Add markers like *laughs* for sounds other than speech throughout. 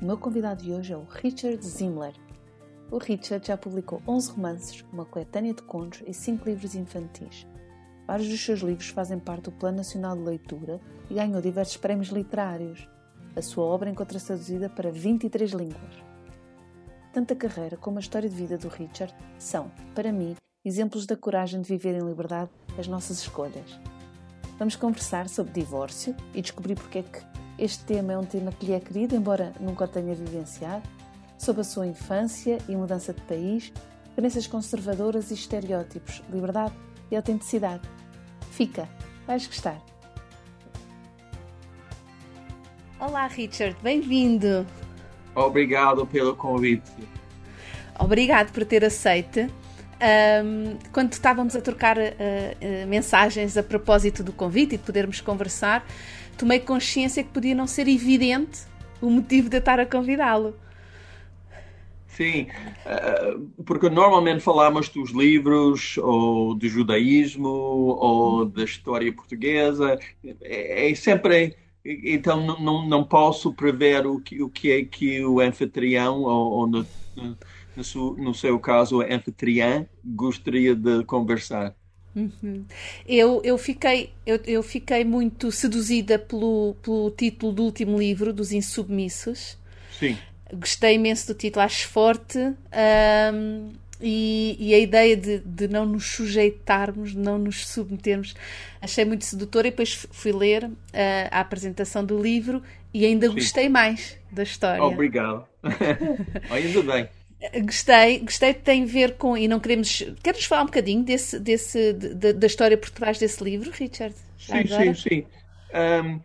O meu convidado de hoje é o Richard Zimler. O Richard já publicou 11 romances, uma coletânea de contos e 5 livros infantis. Vários dos seus livros fazem parte do Plano Nacional de Leitura e ganhou diversos prémios literários. A sua obra encontra-se traduzida para 23 línguas. Tanto a carreira como a história de vida do Richard são, para mim, exemplos da coragem de viver em liberdade as nossas escolhas. Vamos conversar sobre divórcio e descobrir porque é que este tema é um tema que lhe é querido, embora nunca o tenha vivenciado, sobre a sua infância e mudança de país, crenças conservadoras e estereótipos, liberdade e autenticidade. Fica, vais gostar. Olá, Richard, bem-vindo. Obrigado pelo convite. Obrigado por ter aceito. Um, quando estávamos a trocar uh, uh, mensagens a propósito do convite e de podermos conversar, tomei consciência que podia não ser evidente o motivo de eu estar a convidá-lo. Sim, eh, porque normalmente falamos dos livros, ou do judaísmo, ou da história portuguesa. É, é sempre. Então, não, não posso prever o que, o que é que o anfitrião, ou, ou no, no seu caso, a anfitriã, gostaria de conversar. Uhum. Eu, eu, fiquei, eu, eu fiquei muito seduzida pelo, pelo título do último livro, dos Insubmissos. Sim. Gostei imenso do título, acho forte. Um, e, e, a ideia de, de não nos sujeitarmos, de não nos submetermos, achei muito sedutora. E depois fui ler uh, a apresentação do livro e ainda Sim. gostei mais da história. Obrigado. *laughs* ainda bem. Gostei, gostei tem a ver com. E não queremos. Queres falar um bocadinho desse, desse, de, da história por trás desse livro, Richard? Sim, sim, sim. Um,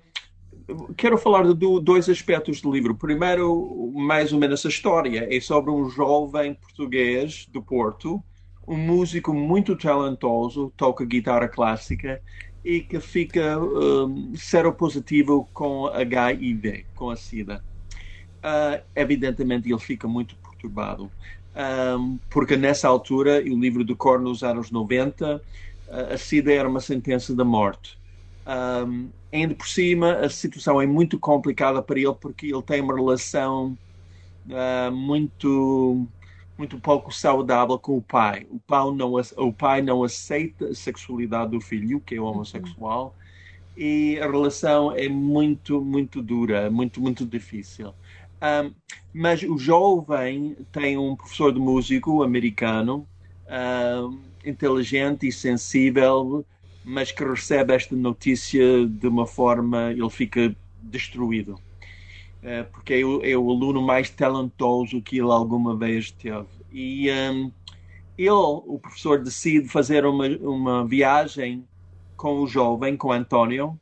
quero falar de dois aspectos do livro. Primeiro, mais ou menos a história. É sobre um jovem português do Porto, um músico muito talentoso, toca guitarra clássica e que fica um, seropositivo com HIV, com a SIDA. Uh, evidentemente, ele fica muito perturbado. Um, porque nessa altura, o livro do Cor nos anos 90, a SIDA era uma sentença de morte. Um, ainda por cima, a situação é muito complicada para ele porque ele tem uma relação uh, muito muito pouco saudável com o pai. O pai não, o pai não aceita a sexualidade do filho, que é homossexual, uhum. e a relação é muito, muito dura, muito, muito difícil. Um, mas o jovem tem um professor de músico americano, um, inteligente e sensível, mas que recebe esta notícia de uma forma, ele fica destruído. Uh, porque é o, é o, aluno mais talentoso que ele alguma vez teve. E um, ele, o professor, decide fazer uma, uma viagem com o jovem, com António,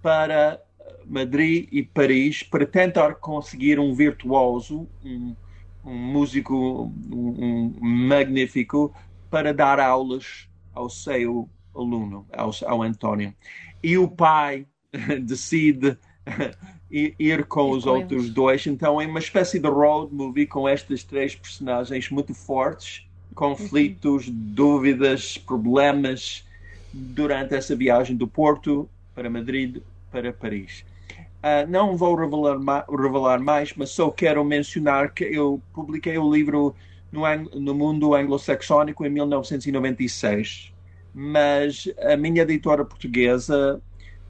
para Madrid e Paris para tentar conseguir um virtuoso, um, um músico um, um magnífico para dar aulas ao seu aluno, ao, ao António. E o pai *laughs* decide *laughs* ir com os outros dois. Então é uma espécie de road movie com estas três personagens muito fortes, conflitos, uhum. dúvidas, problemas durante essa viagem do Porto para Madrid para Paris. Uh, não vou revelar, ma revelar, mais, mas só quero mencionar que eu publiquei o livro no, no mundo anglo-saxónico em 1996, mas a minha editora portuguesa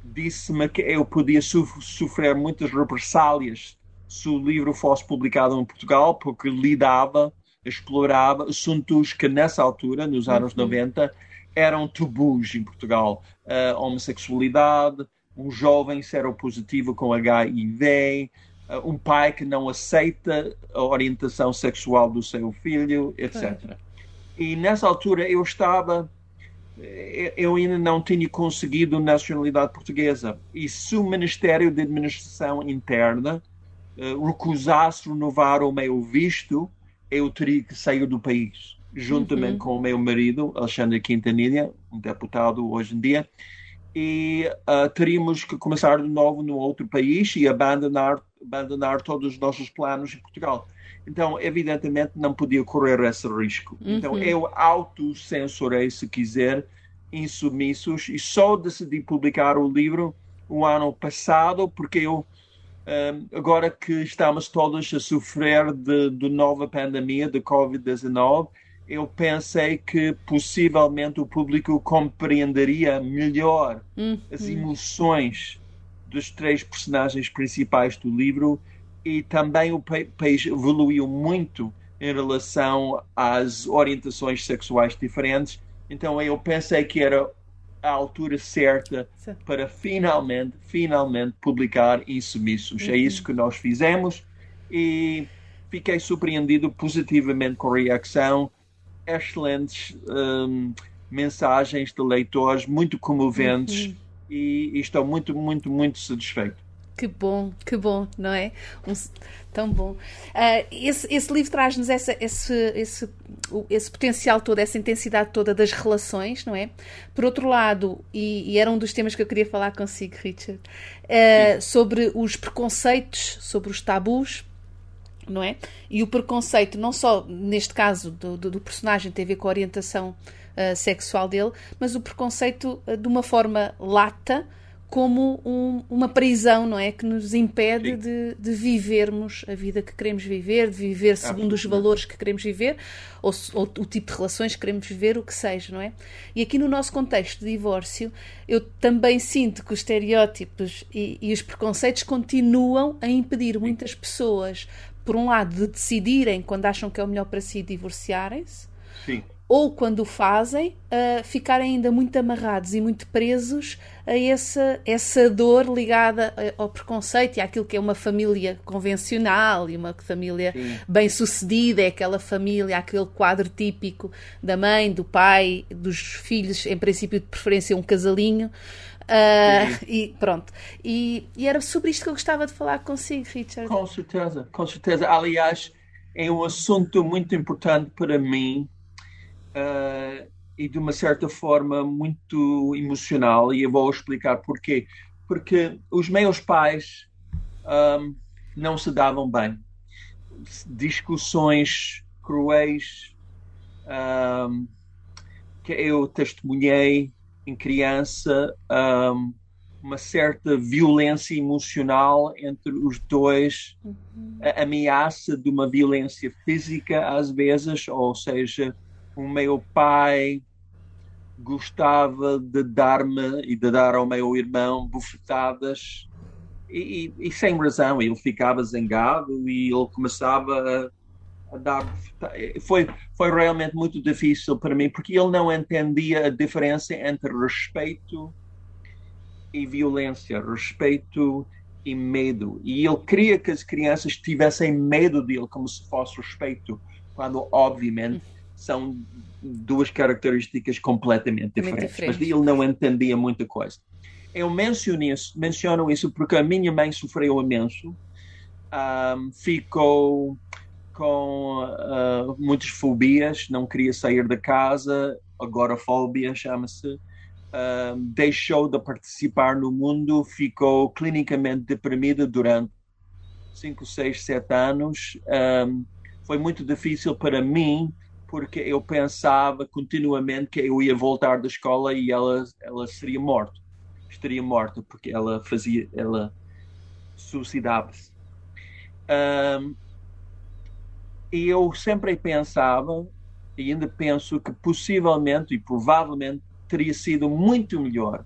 disse-me que eu podia sofrer muitas represálias se o livro fosse publicado em Portugal, porque lidava, explorava assuntos que nessa altura, nos anos uhum. 90, eram tabus em Portugal. Uh, homossexualidade, um jovem seropositivo com HIV, eh, um pai que não aceita a orientação sexual do seu filho, etc. E nessa altura eu estava, eh, eu ainda não tinha conseguido nacionalidade portuguesa. E se o Ministério de Administração Interna uh, recusasse renovar o meu visto, eu teria que sair do país, juntamente uhum. com o meu marido, Alexandre Quintanilha, um deputado hoje em dia, e uh, teríamos que começar de novo no outro país e abandonar, abandonar todos os nossos planos em Portugal. Então, evidentemente, não podia correr esse risco. Então, uhum. Então, eu autocensurei, se quiser, insubmissos e só decidi publicar o livro o ano passado, porque eu agora que estamos todos a sofrer de, de nova pandemia de Covid-19, eu pensei que possivelmente o público compreenderia melhor uhum. as emoções dos três personagens principais do livro e também o país evoluiu muito em relação às orientações sexuais diferentes. Então eu pensei que era a altura certa Sim. para finalmente, finalmente publicar Insubmissos. Uhum. É isso que nós fizemos e fiquei surpreendido positivamente com a reação. Excelentes um, mensagens de leitores, muito comoventes uhum. e, e estou muito, muito, muito satisfeito. Que bom, que bom, não é? Um, tão bom. Uh, esse, esse, livro traz-nos esse, esse, esse, potencial todo, essa intensidade toda das relações, não é? Por outro lado, e, e era um dos temas que eu queria falar consigo, Richard, uh, sobre os preconceitos, sobre os tabus, não é? E o preconceito, não só neste caso do, do, do personagem, tem a ver com a orientação uh, sexual dele, mas o preconceito de uma forma lata como um, uma prisão, não é? Que nos impede de, de, vivermos a vida que queremos viver, de viver segundo os valores que queremos viver, ou, ou, o tipo de relações que queremos viver, o que seja, não é? E aqui no nosso contexto de divórcio, eu também sinto que os estereótipos e, e os preconceitos continuam a impedir muitas pessoas, por um lado, de decidirem quando acham que é o melhor para si divorciarem-se. Ou quando o fazem, uh, ficarem ainda muito amarrados e muito presos a essa, essa dor ligada ao preconceito e àquilo que é uma família convencional e uma família bem-sucedida, é aquela família, aquele quadro típico da mãe, do pai, dos filhos, em princípio de preferência um casalinho. Uh, e pronto. E, e, era sobre isto que eu gostava de falar consigo, Richard. Com certeza, com certeza. Aliás, é um assunto muito importante para mim uh, e de uma certa forma muito emocional, e eu vou explicar porquê. Porque os meus pais um, não se davam bem. Discussões cruéis um, que eu testemunhei em criança, um, uma certa violência emocional entre os dois, uhum. a ameaça de uma violência física às vezes, ou seja, o meu pai gostava de dar-me e de dar ao meu irmão bufetadas e, e, e, sem razão ele ficava zangado e ele começava foi foi realmente muito difícil para mim porque ele não entendia a diferença entre respeito e violência respeito e medo e ele queria que as crianças tivessem medo dele como se fosse respeito quando obviamente são duas características completamente diferentes. diferentes. Mas ele não entendia muita coisa. Eu menciono isso, menciono isso porque a minha mãe sofreu imenso, um, ficou com uh, muitas fobias, não queria sair da casa, agorafobia chama-se, um, deixou de participar no mundo, ficou clinicamente deprimida durante 5, 6, 7 anos. Um, foi muito difícil para mim porque eu pensava continuamente que eu ia voltar da escola e ela ela seria morta. Estaria morta porque ela fazia ela suicidava-se. Um, e eu sempre pensava e ainda penso que possivelmente e provavelmente teria sido muito melhor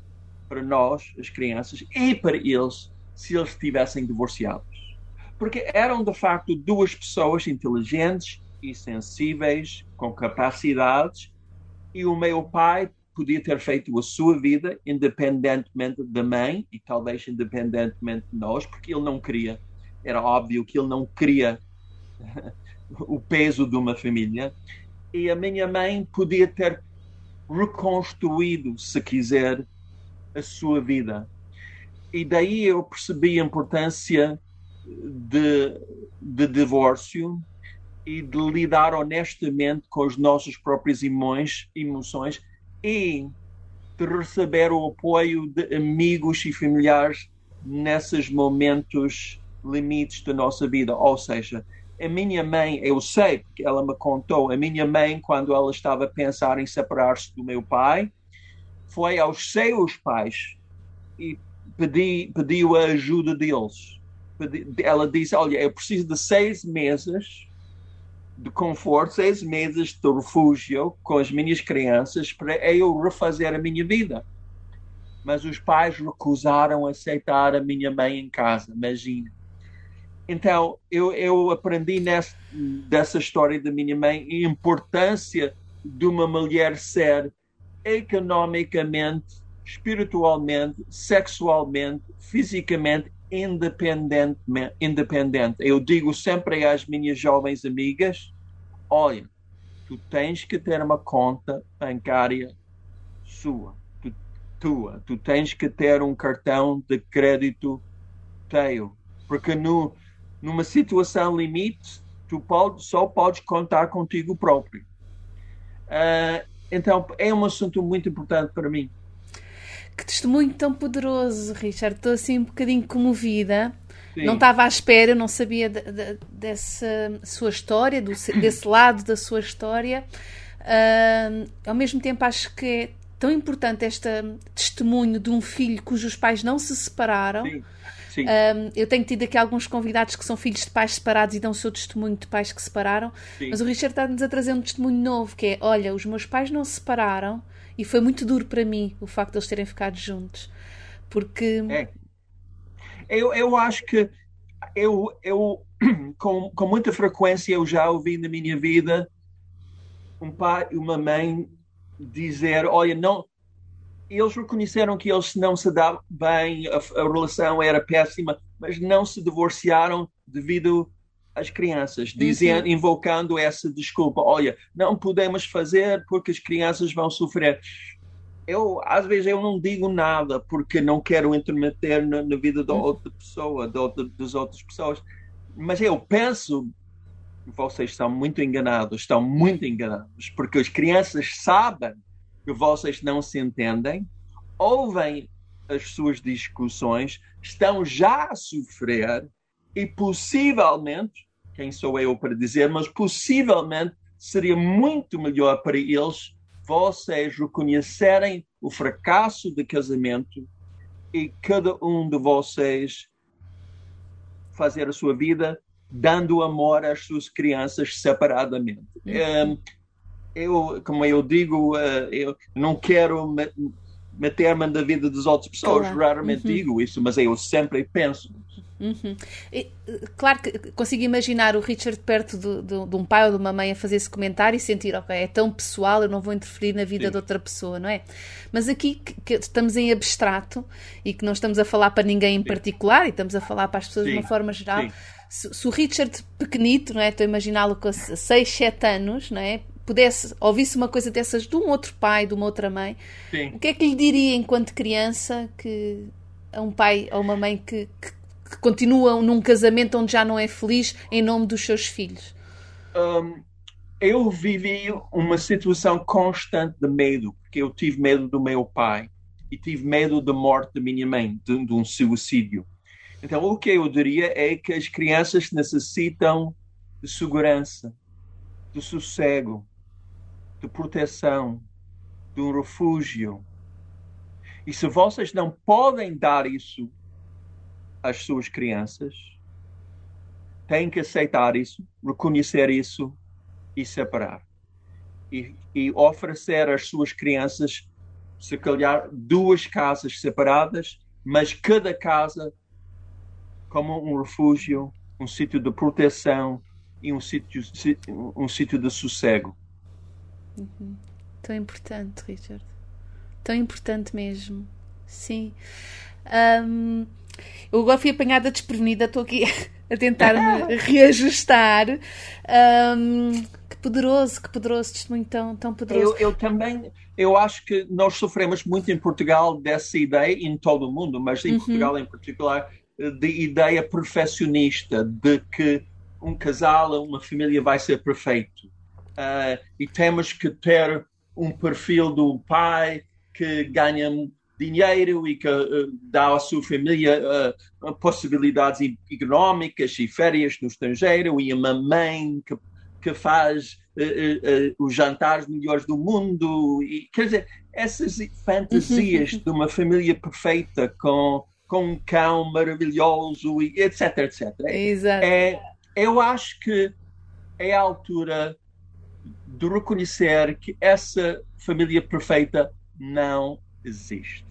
para nós as crianças e para eles se eles tivessem divorciados porque eram de facto duas pessoas inteligentes e sensíveis, com capacidades, e o meu pai podia ter feito a sua vida independentemente da mãe e talvez independentemente de nós, porque ele não queria. Era óbvio que ele não queria o peso de uma família. E a minha mãe podia ter reconstruído, se quiser, a sua vida. E daí eu percebi a importância de, de divórcio e de lidar honestamente com as nossas próprias emoções, emoções e de receber o apoio de amigos e familiares nesses momentos limites da nossa vida. Ou seja, a minha mãe, eu sei, porque ela me contou, a minha mãe, quando ela estava a pensar em separar-se do meu pai, foi aos seus pais e pedi, pediu a ajuda deles. Ela disse: Olha, eu preciso de seis meses de conforto, seis meses de refúgio com as minhas crianças para eu refazer a minha vida. Mas os pais recusaram aceitar a minha mãe em casa, imagina. Então, eu, eu aprendi nessa, dessa história da minha mãe a importância de uma mulher ser economicamente, espiritualmente, sexualmente, fisicamente independente, independente. Eu digo sempre às minhas jovens amigas: olha, tu tens que ter uma conta bancária sua, tu, tua. Tu tens que ter um cartão de crédito teu. Porque no, numa situação limite, tu pode, só podes contar contigo próprio. Uh, então, é um assunto muito importante para mim. Que testemunho tão poderoso, Richard. Estou assim um bocadinho comovida. Sim. Não estava à espera, não sabia de, de, dessa sua história, do, desse lado da sua história. Uh, ao mesmo tempo, acho que é tão importante este testemunho de um filho cujos pais não se separaram. Sim. Sim. Um, eu tenho tido aqui alguns convidados que são filhos de pais separados e dão o seu testemunho de pais que se separaram. Sim. Mas o Richard está-nos a trazer um testemunho novo, que é, olha, os meus pais não se separaram, e foi muito duro para mim o facto de eles terem ficado juntos. Porque. É. Eu, eu acho que eu, eu *clears throat* com, com muita frequência eu já ouvi na minha vida um pai e uma mãe dizer, olha, não, eles reconheceram que eles não se davam bem, a, a, relação era péssima, mas não se divorciaram devido às crianças, dizendo, uhum. invocando essa desculpa. Olha, não podemos fazer porque as crianças vão sofrer. Eu, às vezes, eu não digo nada porque não quero intermeter na, na vida da uhum. outra pessoa, da outra, das outras pessoas. Mas eu penso vocês estão muito enganados, estão muito enganados, porque as crianças sabem que vocês não se entendem, ouvem as suas discussões, estão já a sofrer e possivelmente, quem sou eu para dizer, mas possivelmente seria muito melhor para eles vocês reconhecerem o fracasso do casamento e cada um de vocês fazer a sua vida dando amor às suas crianças separadamente. Uhum. Um, eu, como eu digo, uh, eu não quero meter-me na vida das outras pessoas, claro. raramente uhum. digo isso, mas eu sempre penso. Uhum. E, claro que consigo imaginar o Richard perto de, de, de, um pai ou de uma mãe a fazer esse comentário e sentir, ok, é tão pessoal, eu não vou interferir na vida Sim. de outra pessoa, não é? Mas aqui que, que, estamos em abstrato e que não estamos a falar para ninguém em Sim. particular e estamos a falar para as pessoas Sim. de uma forma geral. Se, se, o Richard pequenito, não é? Estou a imaginá-lo com 6, 7 anos, não é? Pudesse ouvisse uma coisa dessas de um outro pai, de uma outra mãe, Sim. o que é que lhe diria enquanto criança que a um pai ou uma mãe que, que, que continuam num casamento onde já não é feliz em nome dos seus filhos? Um, eu vivi uma situação constante de medo, porque eu tive medo do meu pai e tive medo da morte da minha mãe, de, de um suicídio. Então, o que eu diria é que as crianças necessitam de segurança, de sossego, de proteção, de um refúgio. E se vocês não podem dar isso às suas crianças, têm que aceitar isso, reconhecer isso e separar. E, e oferecer às suas crianças, se calhar, duas casas separadas, mas cada casa como um refúgio, um sítio de proteção e um sítio, um sítio de sossego. Uhum. Tão importante, Richard. Tão importante mesmo. Sim. Um, eu agora fui apanhada desprevenida, estou aqui *laughs* a tentar me *laughs* reajustar. Um, que poderoso, que poderoso, testemunho tão, tão poderoso. Eu, eu, também, eu acho que nós sofremos muito em Portugal dessa ideia, em todo o mundo, mas em uhum. Portugal em particular, de ideia perfeccionista, de que um casal, uma família vai ser perfeito. Uh, e temos que ter um perfil do pai que ganha dinheiro e que uh, dá à sua família uh, possibilidades económicas e férias no estrangeiro e uma mãe que, que faz os jantares melhores do mundo. E, quer dizer, essas fantasias de uma família perfeita com, com um cão maravilhoso, e etc, etc. Exato. É, eu acho que é a altura de reconhecer que essa família perfeita não existe.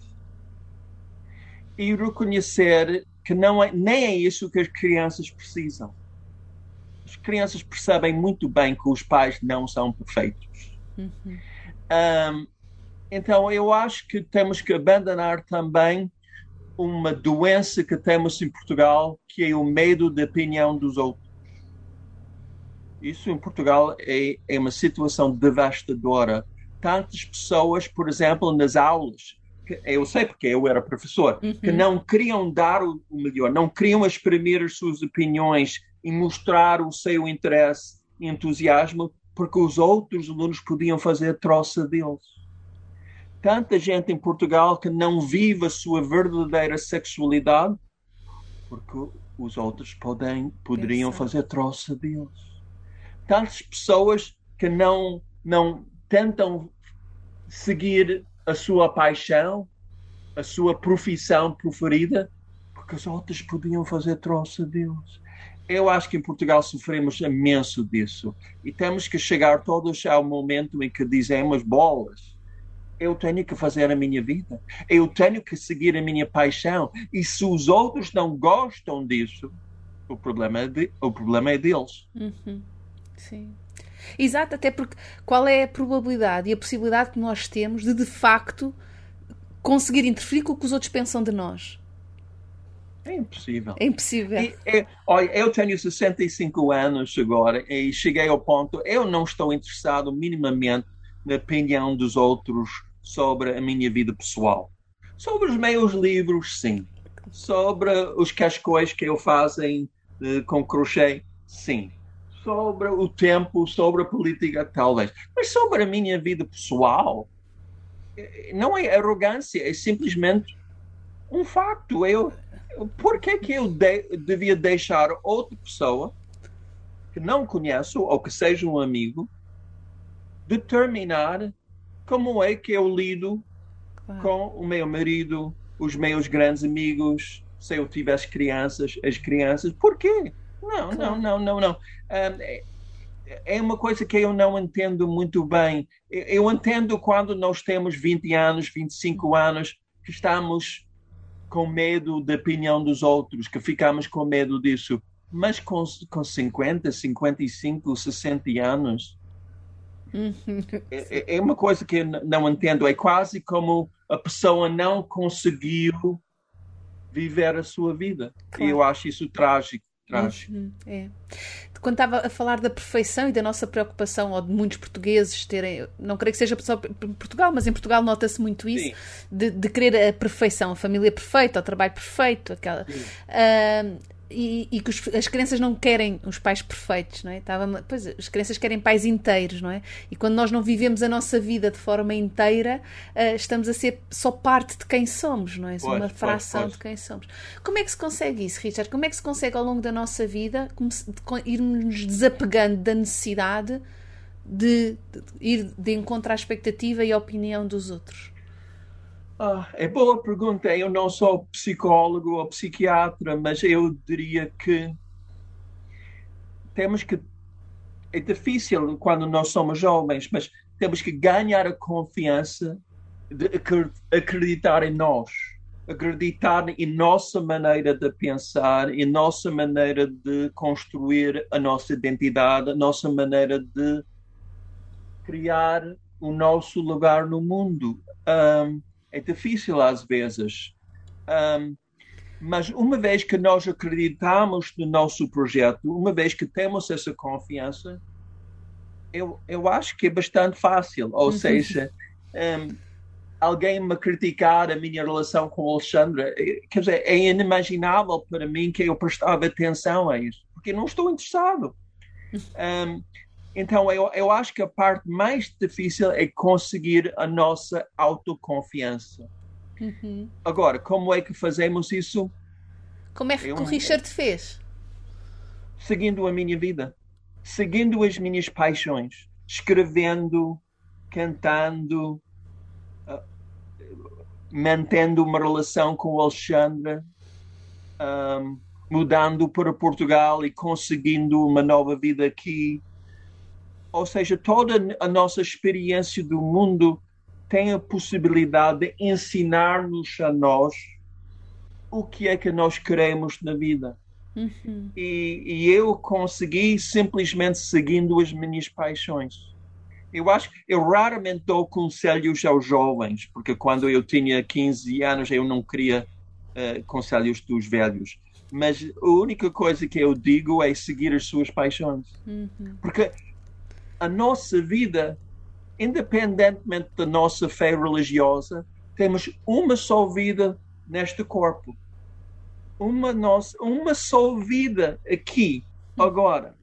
E reconhecer que não é, nem é isso que as crianças precisam. As crianças percebem muito bem que os pais não são perfeitos. Uhum. Um, então, eu acho que temos que abandonar também uma doença que temos em Portugal, que é o medo da opinião dos outros. Isso em Portugal é, é uma situação devastadora. Tantas pessoas, por exemplo, nas aulas, eu sei porque eu era professor, uhum. que não queriam dar o melhor, não queriam exprimir as suas opiniões e mostrar o seu interesse e entusiasmo, porque os outros alunos podiam fazer troça deles. Tanta gente em Portugal que não vive a sua verdadeira sexualidade, porque os outros podem, poderiam fazer troça deles tantas pessoas que não, não tentam seguir a sua paixão, a sua profissão preferida, porque as outras podiam fazer troça deles. Eu acho que em Portugal sofremos imenso disso e temos que chegar todos ao momento em que dizemos bolas. Eu tenho que fazer a minha vida, eu tenho que seguir a minha paixão e se os outros não gostam disso, o problema é, de, o problema é deles. Uhum. Sim. Exato, até porque qual é a probabilidade e a possibilidade que nós temos de de facto conseguir interferir com o que os outros pensam de nós? É impossível. É impossível. E, é, olha, eu tenho 65 anos agora e cheguei ao ponto, eu não estou interessado minimamente na opinião dos outros sobre a minha vida pessoal. Sobre os meus livros, sim. Sobre os cascóis que eu faço em, uh, com crochê, sim sobre o tempo, sobre a política, talvez. Mas sobre a minha vida pessoal, não é arrogância, é simplesmente um facto. Eu, por que, que eu de, devia deixar outra pessoa que não conheço ou que seja um amigo determinar como é que eu lido claro. com o meu marido, os meus grandes amigos, se eu tivesse crianças, as crianças? Por quê? Não, não, não, não, não. É, é uma coisa que eu não entendo muito bem. Eu entendo quando nós temos 20 anos, 25 anos, que estamos com medo da opinião dos outros, que ficamos com medo disso. Mas com, com 50, 55, 60 anos, é, é, uma coisa que eu não entendo. É quase como a pessoa não conseguiu viver a sua vida. Claro. E eu acho isso trágico. Uhum, é. Quando estava a falar da perfeição e da nossa preocupação, ou de muitos portugueses terem, não creio que seja só em Portugal, mas em Portugal nota-se muito isso, de, de, querer a perfeição, a família perfeita, o trabalho perfeito, aquela. Uh, e, e que os, as crianças não querem os pais perfeitos, não é? Estava, pois, as crianças querem pais inteiros, não é? E quando nós não vivemos a nossa vida de forma inteira, uh, estamos a ser só parte de quem somos, não é? Só uma fração de quem somos. Como é que se consegue isso, Richard? Como é que se consegue ao longo da nossa vida irmos desapegando da necessidade de, de ir de encontro à expectativa e à opinião dos outros? Ah, é boa pergunta. Eu não sou psicólogo ou psiquiatra, mas eu diria que temos que. É difícil quando nós somos jovens, mas temos que ganhar a confiança de acreditar em nós, acreditar em nossa maneira de pensar, em nossa maneira de construir a nossa identidade, a nossa maneira de criar o nosso lugar no mundo. Um, é difícil às vezes. Um, mas uma vez que nós acreditamos no nosso projeto, uma vez que temos essa confiança, eu, eu acho que é bastante fácil. Ou uhum. seja, um, alguém me criticar a minha relação com o Alexandre, eh, quer dizer, é inimaginável para mim que eu prestava atenção a isso. porque não estou interessado. Um, então, eu, eu acho que a parte mais difícil é conseguir a nossa autoconfiança. Uhum. Agora, como é que fazemos isso? Como é que eu, o Richard fez? Seguindo a minha vida, seguindo as minhas paixões, escrevendo, cantando, uh, mantendo uma relação com o Alexandre, um, mudando para Portugal e conseguindo uma nova vida aqui. Ou seja, toda a nossa experiência do mundo tem a possibilidade de ensinar-nos a nós o que é que nós queremos na vida. Uhum. E, e, eu consegui simplesmente seguindo as minhas paixões. Eu acho eu raramente dou conselhos aos jovens, porque quando eu tinha 15 anos eu não queria uh, conselhos dos velhos. Mas a única coisa que eu digo é seguir as suas paixões. Uhum. Porque a nossa vida, independentemente da nossa fé religiosa, temos uma só vida neste corpo. Uma, nossa, uma só vida aqui, agora.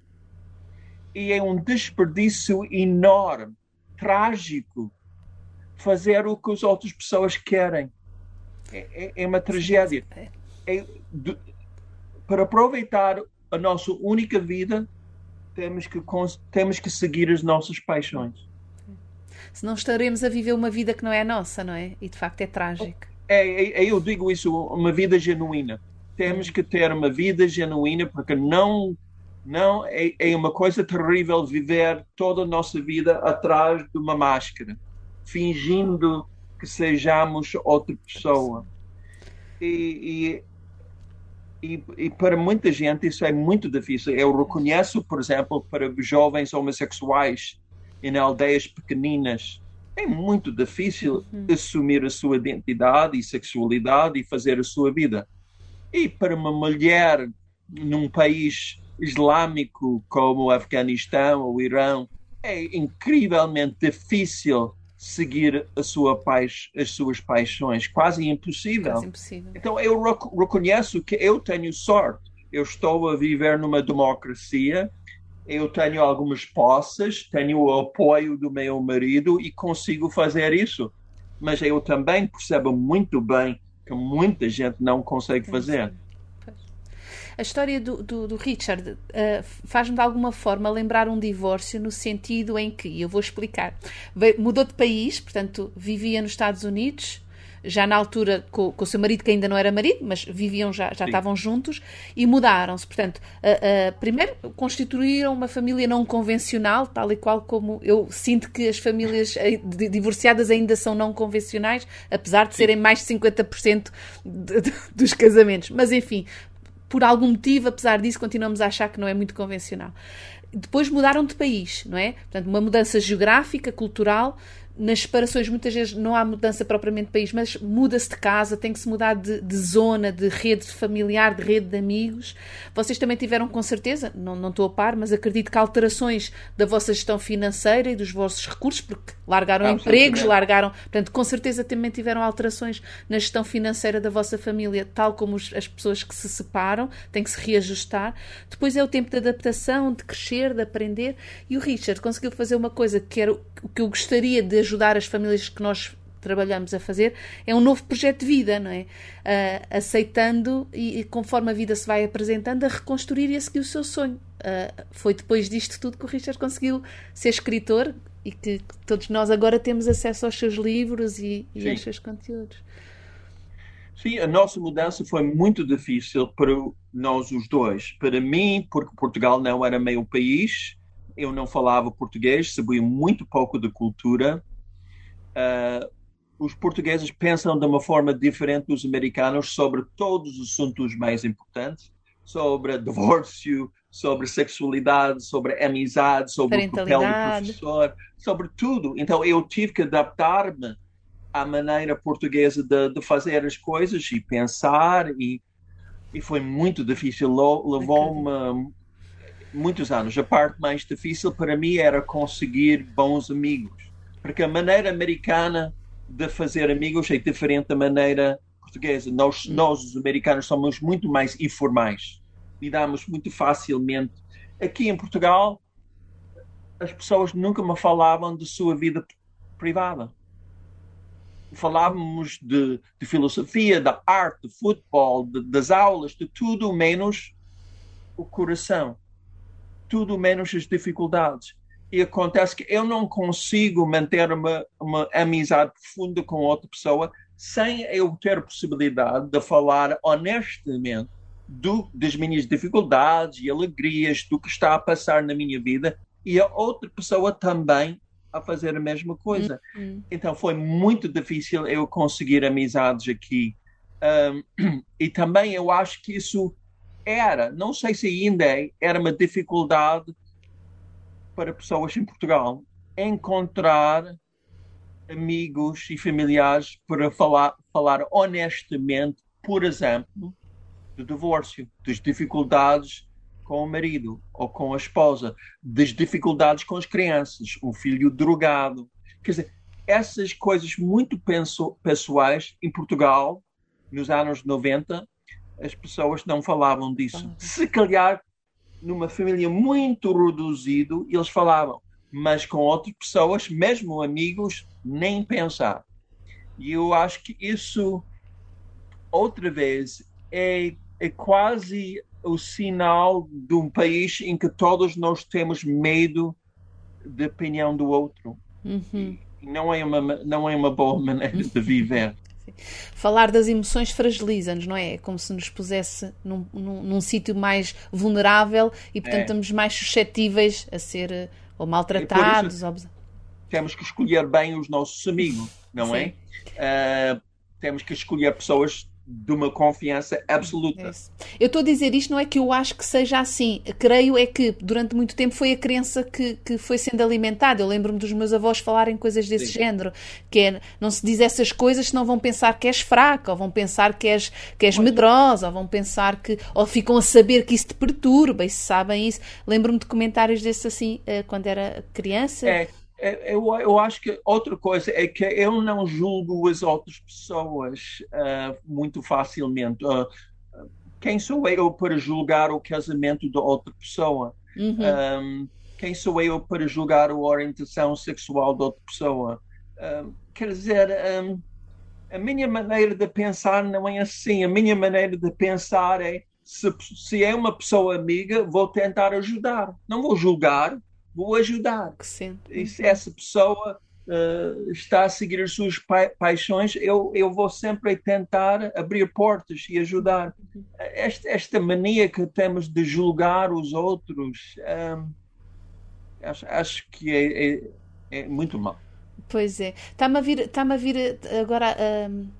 E é um desperdício enorme, trágico, fazer o que as outras pessoas querem. É, é, é uma tragédia. É, de, para aproveitar a nossa única vida, temos que, temos que seguir as nossas paixões. Senão estaremos a viver uma vida que não é nossa, não é? E de facto é trágico. É, é, é eu digo isso, uma vida genuína. Temos que ter uma vida genuína porque não não é, é uma coisa terrível viver toda a nossa vida atrás de uma máscara, fingindo que sejamos outra pessoa. E, e, e, para muita gente isso é muito difícil. Eu reconheço, por exemplo, para jovens homossexuais em aldeias pequeninas, é muito difícil uhum. assumir a sua identidade e sexualidade e fazer a sua vida. E para uma mulher num país islâmico como o Afeganistão ou o Irão, é incrivelmente difícil seguir sua paix, as suas paixões. Quase impossível. Quase impossível. Então eu reconheço que eu tenho sorte. Eu estou a viver numa democracia, eu tenho algumas posses, tenho o apoio do meu marido e consigo fazer isso. Mas eu também percebo muito bem que muita gente não consegue fazer. A história do, do, do Richard uh, faz-me de alguma forma lembrar um divórcio no sentido em que, eu vou explicar, mudou de país, portanto, vivia nos Estados Unidos, já na altura com, com, o seu marido, que ainda não era marido, mas viviam já, já estavam juntos, e mudaram-se. Portanto, uh, uh, primeiro constituíram uma família não convencional, tal e qual como eu sinto que as famílias divorciadas ainda são não convencionais, apesar de serem mais de 50% de, de, dos casamentos. Mas enfim, por algum motivo, apesar disso, continuamos a achar que não é muito convencional. Depois mudaram de país, não é? Portanto, uma mudança geográfica, cultural, nas separações muitas vezes não há mudança propriamente de país, mas muda-se de casa, tem que se mudar de, de, zona, de rede familiar, de rede de amigos. Vocês também tiveram com certeza, não, não estou a par, mas acredito que alterações da vossa gestão financeira e dos vossos recursos, porque largaram ah, empregos, largaram, portanto, com certeza também tiveram alterações na gestão financeira da vossa família, tal como os, as pessoas que se separam, têm que se reajustar. Depois é o tempo de adaptação, de crescer, de aprender. E o Richard conseguiu fazer uma coisa que era o que eu gostaria de ajudar as famílias que nós trabalhamos a fazer, é um novo projeto de vida, não é? Uh, aceitando e, e, conforme a vida se vai apresentando, a reconstruir e a seguir o seu sonho. Uh, foi depois disto tudo que o Richard conseguiu ser escritor e que todos nós agora temos acesso aos seus livros e, e aos seus conteúdos. Sim, a nossa mudança foi muito difícil para nós os dois. Para mim, porque Portugal não era meu país, eu não falava português, sabia muito pouco da cultura. Uh, os portugueses pensam de uma forma diferente dos americanos sobre todos os assuntos mais importantes, sobre divórcio, sobre sexualidade, sobre amizade, sobre o papel do professor, sobre tudo. Então eu tive que adaptar-me à maneira portuguesa de, de, fazer as coisas e pensar e, e foi muito difícil. Levou-me muitos anos. A parte mais difícil para mim era conseguir bons amigos, porque a maneira americana de fazer amigos é diferente da maneira portuguesa. Nós, nós os americanos, somos muito mais informais. lidamos muito facilmente. Aqui em Portugal, as pessoas nunca me falavam de sua vida privada. Falávamos de, de filosofia, da arte, de futebol, de, das aulas, de tudo menos o coração, tudo menos as dificuldades. E acontece que eu não consigo manter uma, uma amizade profunda com outra pessoa sem eu ter a possibilidade de falar honestamente do, das minhas dificuldades e alegrias, do que está a passar na minha vida e a outra pessoa também a fazer a mesma coisa. Uhum. Então foi muito difícil eu conseguir amizades aqui. Um, *clears throat* e também eu acho que isso era, não sei se ainda é, era uma dificuldade para pessoas em Portugal encontrar amigos e familiares para falar, falar honestamente, por exemplo, do divórcio, das dificuldades com o marido ou com a esposa, das dificuldades com as crianças, um filho drogado. Quer dizer, essas coisas muito pessoais em Portugal, nos anos 90, as pessoas não falavam disso. Se calhar, numa família muito reduzida, eles falavam, mas com outras pessoas, mesmo amigos, nem pensar. E eu acho que isso, outra vez, é, é quase o sinal de um país em que todos nós temos medo da opinião do outro. Uhum. Não, é uma, não é uma boa *laughs* maneira de viver. Falar das emoções fragiliza-nos, não é? É como se nos pusesse num, num, num sítio mais vulnerável e, portanto, é. estamos mais suscetíveis a ser eh, ou maltratados. Ou... Temos que escolher bem os nossos amigos, não é? Sim. é? Uh, temos que escolher pessoas de uma confiança absoluta. É eu estou a dizer isto, não é que eu acho que seja assim. Creio é que durante muito tempo foi a crença que, que foi sendo alimentada. Eu lembro-me dos meus avós falarem coisas desse Sim. género, que é não se diz essas coisas senão vão pensar que és fraca, ou vão pensar que és, que és medrosa, ou vão pensar que, ou ficam a saber que isso te perturba, e se sabem isso. Lembro-me de comentários desses assim, eh, quando era criança. É, eu, eu acho que outra coisa é que eu não julgo as outras pessoas uh, muito facilmente. Uh, quem sou eu para julgar o casamento da outra pessoa? Uhum. Um, quem sou eu para julgar a orientação sexual da outra pessoa? Um, quer dizer, um, a minha maneira de pensar não é assim. A minha maneira de pensar é se, se é uma pessoa amiga, vou tentar ajudar. Não vou julgar, vou ajudar. E se essa pessoa uh, está a seguir as suas pa paixões, eu, eu vou sempre tentar abrir portas e ajudar. Esta, esta mania que temos de julgar os outros, um, ehm, acho, acho que é, é, é muito mal. Pois é. Está-me a vir, está a vir agora. Um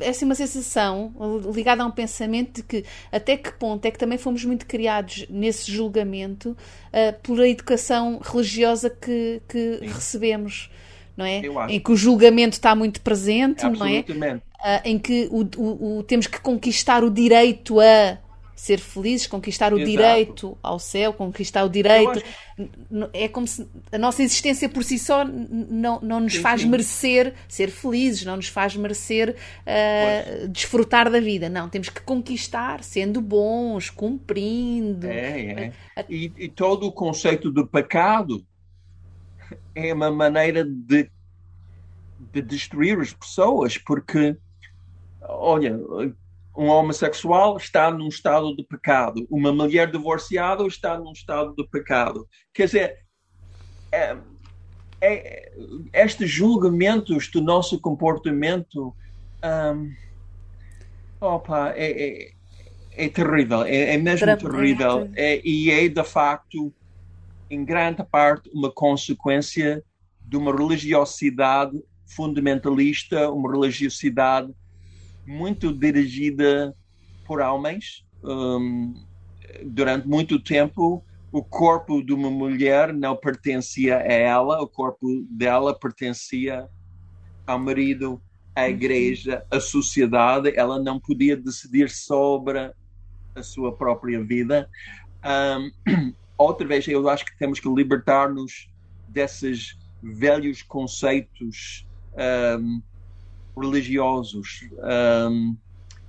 é assim uma sensação ligada a um pensamento de que até que ponto é que também fomos muito criados nesse julgamento uh, por a educação religiosa que, que recebemos, não é? Em que o julgamento está muito presente, não é? Uh, em que o, o, o, temos que conquistar o direito a ser felizes, conquistar o Exato. direito ao céu, conquistar o direito. Acho... É como se a nossa existência por si só não, não nos sim, faz sim. merecer ser felizes, não nos faz merecer uh, desfrutar da vida. Não, temos que conquistar sendo bons, cumprindo. É, é. E, e todo o conceito do pecado é uma maneira de, de destruir as pessoas, porque olha, um homossexual está num estado de pecado, uma mulher divorciada está num estado de pecado. Quer dizer, é, é, estes julgamentos do nosso comportamento um, opa, é, é, é terrível, é, é mesmo terrível. É, e é, de facto, em grande parte, uma consequência de uma religiosidade fundamentalista, uma religiosidade muito dirigida por homens. Um, durante muito tempo, o corpo de uma mulher não pertencia a ela, o corpo dela pertencia ao marido, à uhum. igreja, à sociedade. Ela não podia decidir sobre a sua própria vida. Um, *clears throat* outra vez, eu acho que temos que libertar-nos desses velhos conceitos um, religiosos. Um,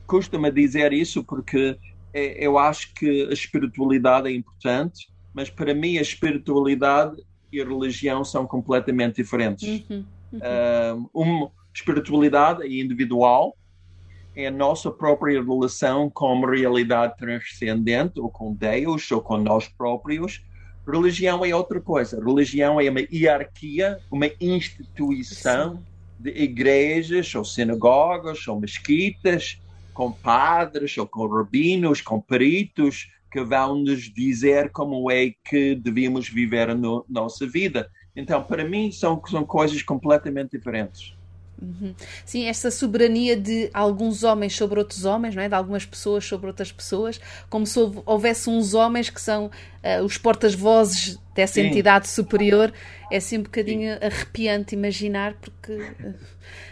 Custa-me dizer isso porque é, eu acho que a espiritualidade é importante, mas para mim a espiritualidade e a religião são completamente diferentes. Uhum, uhum. uma espiritualidade é individual, é a nossa própria relação com uma realidade transcendente, ou com Deus, ou com nós próprios. Religião é outra coisa. Religião é uma hierarquia, uma instituição Sim. De igrejas, ou sinagogas, ou mesquitas, com padres, ou com rabinos, com peritos, que vão nos dizer como é que devíamos viver a no, nossa vida. Então, para mim, são, são coisas completamente diferentes. Uhum. Sim, essa soberania de alguns homens sobre outros homens, não é? de algumas pessoas sobre outras pessoas, como se houvesse uns homens que são uh, os portas-vozes dessa sim. entidade superior, é assim um bocadinho sim. arrepiante imaginar, porque uh,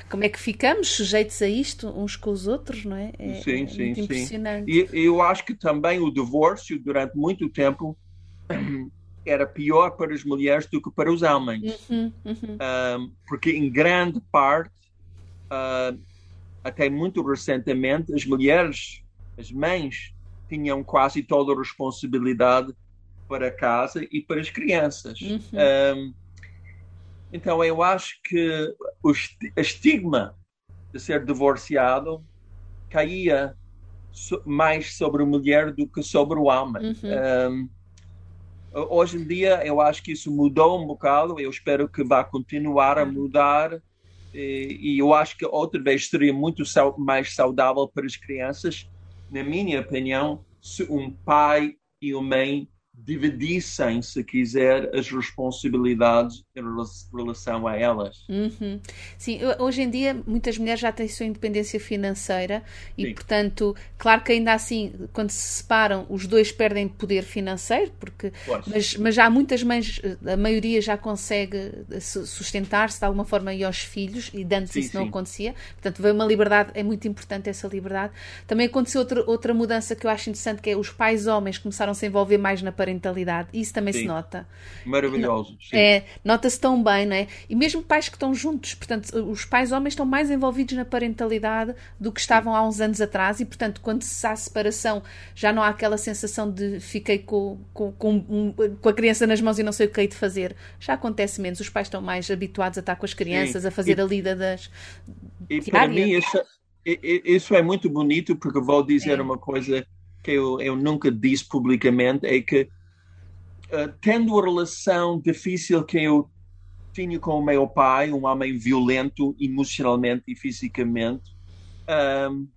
como é que ficamos sujeitos a isto uns com os outros, não é? é sim, é sim, impressionante. sim. E eu acho que também o divórcio, durante muito tempo, *clears throat* era pior para as mulheres do que para os homens. Uhum, uhum. Um, porque, em grande parte, uh, até muito recentemente, as mulheres, as mães, tinham quase toda a responsabilidade para a casa e para as crianças. Uhum. Um, então, eu acho que o estigma de ser divorciado caía mais sobre a mulher do que sobre o homem. Uhum. Um, hoje em dia, eu acho que isso mudou um bocado. Eu espero que vá continuar a uhum. mudar. E, e eu acho que outra vez seria muito mais saudável para as crianças, na minha opinião, se um pai e uma mãe dividissem, se quiser, as responsabilidades em relação a elas. Uhum. Sim, hoje em dia muitas mulheres já têm sua independência financeira e, Sim. portanto, claro que ainda assim, quando se separam, os dois perdem poder financeiro, porque mas, mas já muitas mães, a maioria já consegue sustentar-se de alguma forma e aos filhos, e antes sim, isso sim. não acontecia. Portanto, veio uma liberdade, é muito importante essa liberdade. Também aconteceu outra, outra mudança que eu acho interessante, que é os pais homens começaram a se envolver mais na parentalidade. Isso também Sim. se nota. Maravilhoso. É, nota-se tão bem, não é? E mesmo pais que estão juntos, portanto, os pais homens estão mais envolvidos na parentalidade do que estavam há uns anos atrás e, portanto, quando se há separação, já não há aquela sensação de fiquei com, com, com, com a criança nas mãos e não sei o que hei de fazer. Já acontece menos. Os pais estão mais habituados a estar com as crianças, Sim. a fazer e, a lida das. E para mim, isso, isso é muito bonito, porque vou dizer é. uma coisa que eu, eu nunca disse publicamente é que, uh, tendo a relação difícil que eu tinha com o meu pai, um homem violento emocionalmente e fisicamente, um,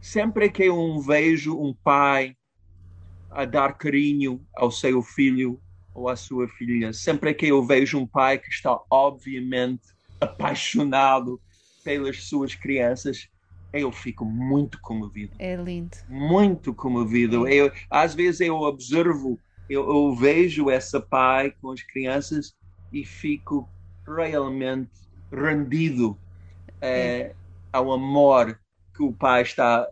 sempre que eu vejo um pai a dar carinho ao seu filho ou à sua filha, sempre que eu vejo um pai que está obviamente apaixonado pelas suas crianças, eu fico muito comovido. É lindo. Muito comovido. É. Eu, às vezes eu observo, eu, eu, vejo essa pai com as crianças e fico realmente rendido é. ao amor que o pai está a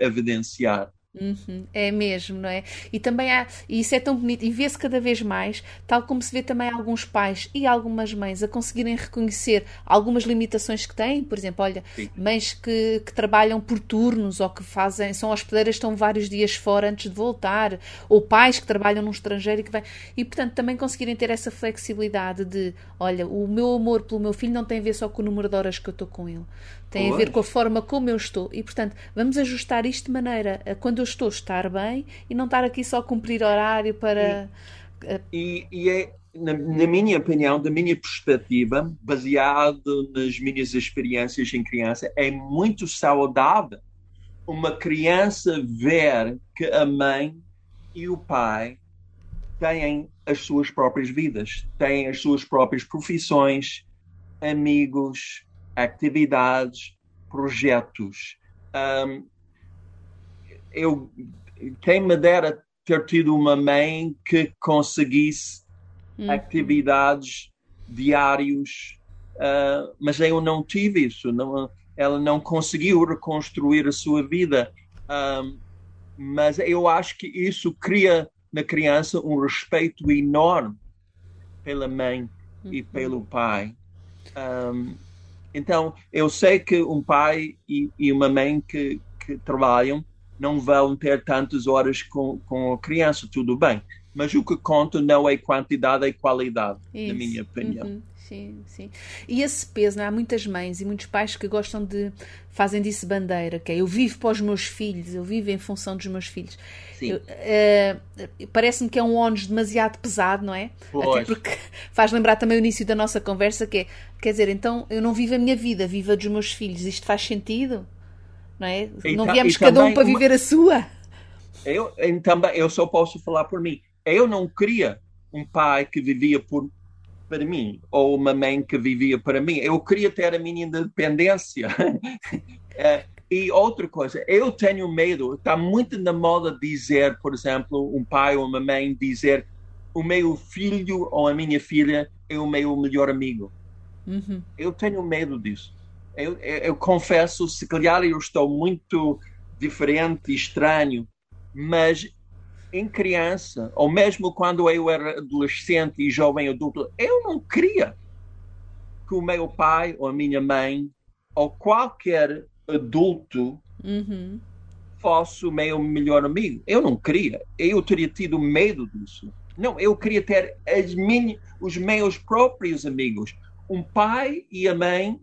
evidenciar. Uhum, é mesmo, não é? E também há, e isso é tão bonito, e vê-se cada vez mais, tal como se vê também alguns pais e algumas mães a conseguirem reconhecer algumas limitações que têm, por exemplo, olha, Sim. mães que, que, trabalham por turnos ou que fazem, são hospedeiras, estão vários dias fora antes de voltar, ou pais que trabalham no estrangeiro e que vêm, e portanto também conseguirem ter essa flexibilidade de, olha, o meu amor pelo meu filho não tem a ver só com o número de horas que eu estou com ele, tem pois. a ver com a forma como eu estou. E, portanto, vamos ajustar isto de maneira a quando eu estou estar bem e não estar aqui só a cumprir horário para. E, e, e é, na, na, minha opinião, da minha perspectiva, baseado nas minhas experiências em criança, é muito saudável uma criança ver que a mãe e o pai têm as suas próprias vidas, têm as suas próprias profissões, amigos, atividades, projetos. Um, eu, quem me dera ter tido uma mãe que conseguisse uhum. atividades diários, uh, mas eu não tive isso. Não, ela não conseguiu reconstruir a sua vida. Um, mas eu acho que isso cria na criança um respeito enorme pela mãe uhum. e pelo pai. Um, então, eu sei que um pai e, e uma mãe que, que trabalham não vão ter tantas horas com, com a criança, tudo bem. Mas o que conta não é quantidade, é qualidade, Isso. na minha opinião. Uhum. Sim, sim. E esse peso, não? É? há muitas mães e muitos pais que gostam de fazem disso bandeira, que é eu vivo para os meus filhos, eu vivo em função dos meus filhos. Uh, Parece-me que é um ónus demasiado pesado, não é? Pois. Até porque *laughs* faz lembrar também o início da nossa conversa, que é, quer dizer, então eu não vivo a minha vida, vivo a dos meus filhos. Isto faz sentido? Não é? E não viemos cada um para viver a sua. Eu, também, eu só posso falar por mim. Eu não queria um pai que vivia por para mim, ou uma mãe que vivia para mim. Eu queria ter a minha independência. *laughs* é, e outra coisa, eu tenho medo, está muito na moda dizer, por exemplo, um pai ou uma mãe dizer o meu filho ou a minha filha é o meu melhor amigo. Uhum. Eu tenho medo disso. Eu, eu, confesso, se calhar eu estou muito diferente e estranho, mas em criança, ou mesmo quando eu era adolescente e jovem adulto, eu não queria que o meu pai ou a minha mãe ou qualquer adulto uhum. fosse o meu melhor amigo. Eu não queria. Eu teria tido medo disso. Não, eu queria ter as minhas, os meus próprios amigos. Um pai e a mãe,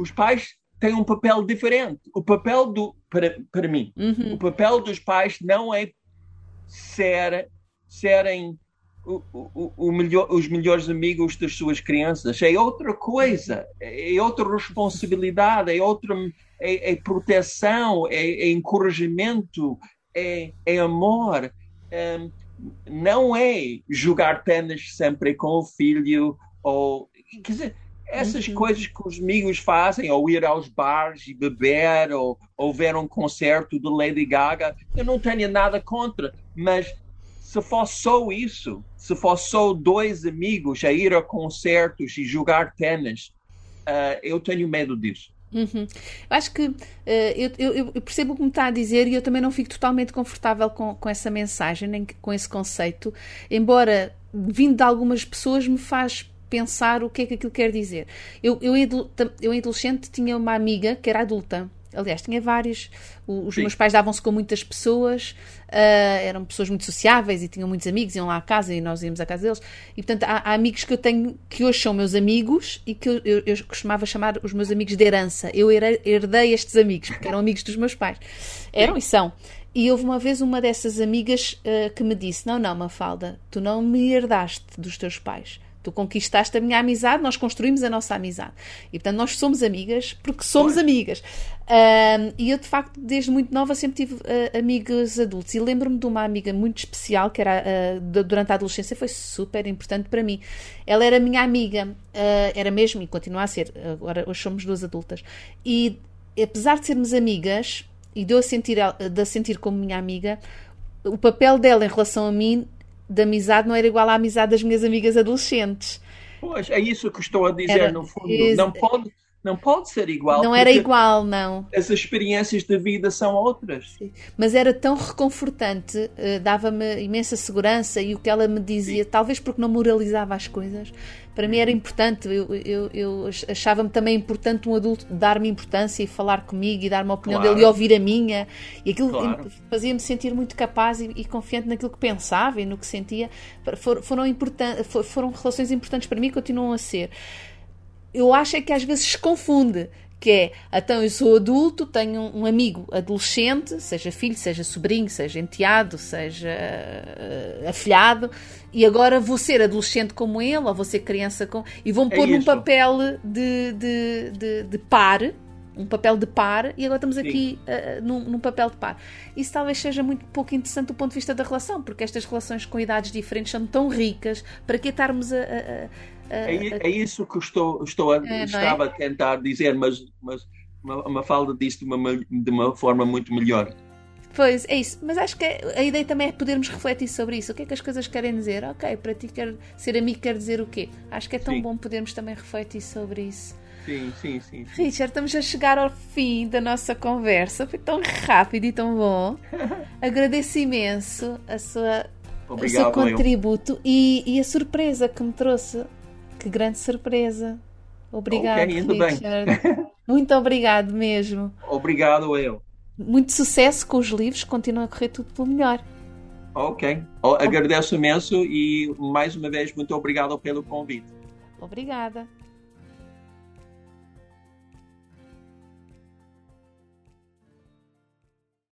os pais têm um papel diferente. O papel do para, para mim, uhum. o papel dos pais não é ser, serem o, o, o melhor, os melhores amigos das suas crianças. É outra coisa, é outra responsabilidade, é outra é, é proteção, é, é, encorajamento, é, é amor. É, não é jogar tênis sempre com o filho ou quer dizer essas uhum. coisas que os amigos fazem, ou ir aos bares e beber, ou, ou ver um concerto de Lady Gaga, eu não tenho nada contra, mas se fosse só isso, se fosse só dois amigos a ir a concertos e jogar tênis, uh, eu tenho medo disso. Uhum. Acho que uh, eu, eu, eu, percebo o que me está a dizer e eu também não fico totalmente confortável com, com essa mensagem, nem com esse conceito, embora vindo de algumas pessoas me faz pensar o que é que aquilo quer dizer. Eu, eu, eu em adolescente tinha uma amiga que era adulta. Aliás, tinha vários. Os Sim. meus pais davam-se com muitas pessoas, uh, eram pessoas muito sociáveis e tinham muitos amigos, iam lá à casa e nós íamos à casa deles. E portanto, há, há amigos que eu tenho que hoje são meus amigos e que eu, eu, eu, costumava chamar os meus amigos de herança. Eu herdei estes amigos, porque eram amigos dos meus pais. Eram e são. E houve uma vez uma dessas amigas uh, que me disse: Não, não, Mafalda, tu não me herdaste dos teus pais Tu conquistaste a minha amizade, nós construímos a nossa amizade. E portanto, nós somos amigas porque somos Oi. amigas. Um, e eu, de facto, desde muito nova, sempre tive uh, amigos adultos. E lembro-me de uma amiga muito especial que era uh, durante a adolescência, foi super importante para mim. Ela era minha amiga, uh, era mesmo e continua a ser. Agora, hoje somos duas adultas. E apesar de sermos amigas e de eu a sentir, de a sentir como minha amiga, o papel dela em relação a mim de amizade não era igual à amizade das minhas amigas adolescentes. Pois, é isso que estou a dizer, era, no fundo. Não pode, não pode ser igual. Não era igual, não. As experiências de vida são outras. Sim. Mas era tão reconfortante, uh, dava-me imensa segurança e o que ela me dizia, Sim. talvez porque não moralizava as coisas, para mim era importante. Eu, eu, eu achava-me também importante um adulto dar-me importância e falar comigo e dar uma opinião claro. dele e ouvir a minha. E aquilo claro. fazia-me sentir muito capaz e, e, confiante naquilo que pensava e no que sentia. For, foram, foram relações importantes para mim e continuam a ser. Eu acho é que às vezes se confunde que é, então eu sou adulto, tenho um amigo adolescente, seja filho, seja sobrinho, seja enteado, seja uh, afilhado, e agora vou ser adolescente como ele, ou vou ser criança com. e vão é pôr num papel de, de, de, de, par, um papel de par, e agora estamos aqui uh, num, num, papel de par. Isso talvez seja muito pouco interessante do ponto de vista da relação, porque estas relações com idades diferentes são tão ricas, para que estarmos a, a é, é, isso que estou, estou a, é, estava é? a tentar dizer, mas, mas uma, uma falda disso de uma, de uma forma muito melhor. Pois, é isso. Mas acho que a ideia também é podermos refletir sobre isso. O que é que as coisas querem dizer? Ok, para ti quer, ser amigo quer dizer o quê? Acho que é tão sim. bom podermos também refletir sobre isso. Sim, sim, sim, sim. Richard, estamos a chegar ao fim da nossa conversa. Foi tão rápido e tão bom. *laughs* Agradeço imenso a sua, Obrigado, o seu contributo e, e a surpresa que me trouxe que grande surpresa. Obrigado, okay, Richard. Bem. Muito obrigado mesmo. Obrigado eu. muito sucesso com os livros, continua a correr tudo pelo melhor. Ok. Agradeço imenso e mais uma vez muito obrigado pelo convite. Obrigada.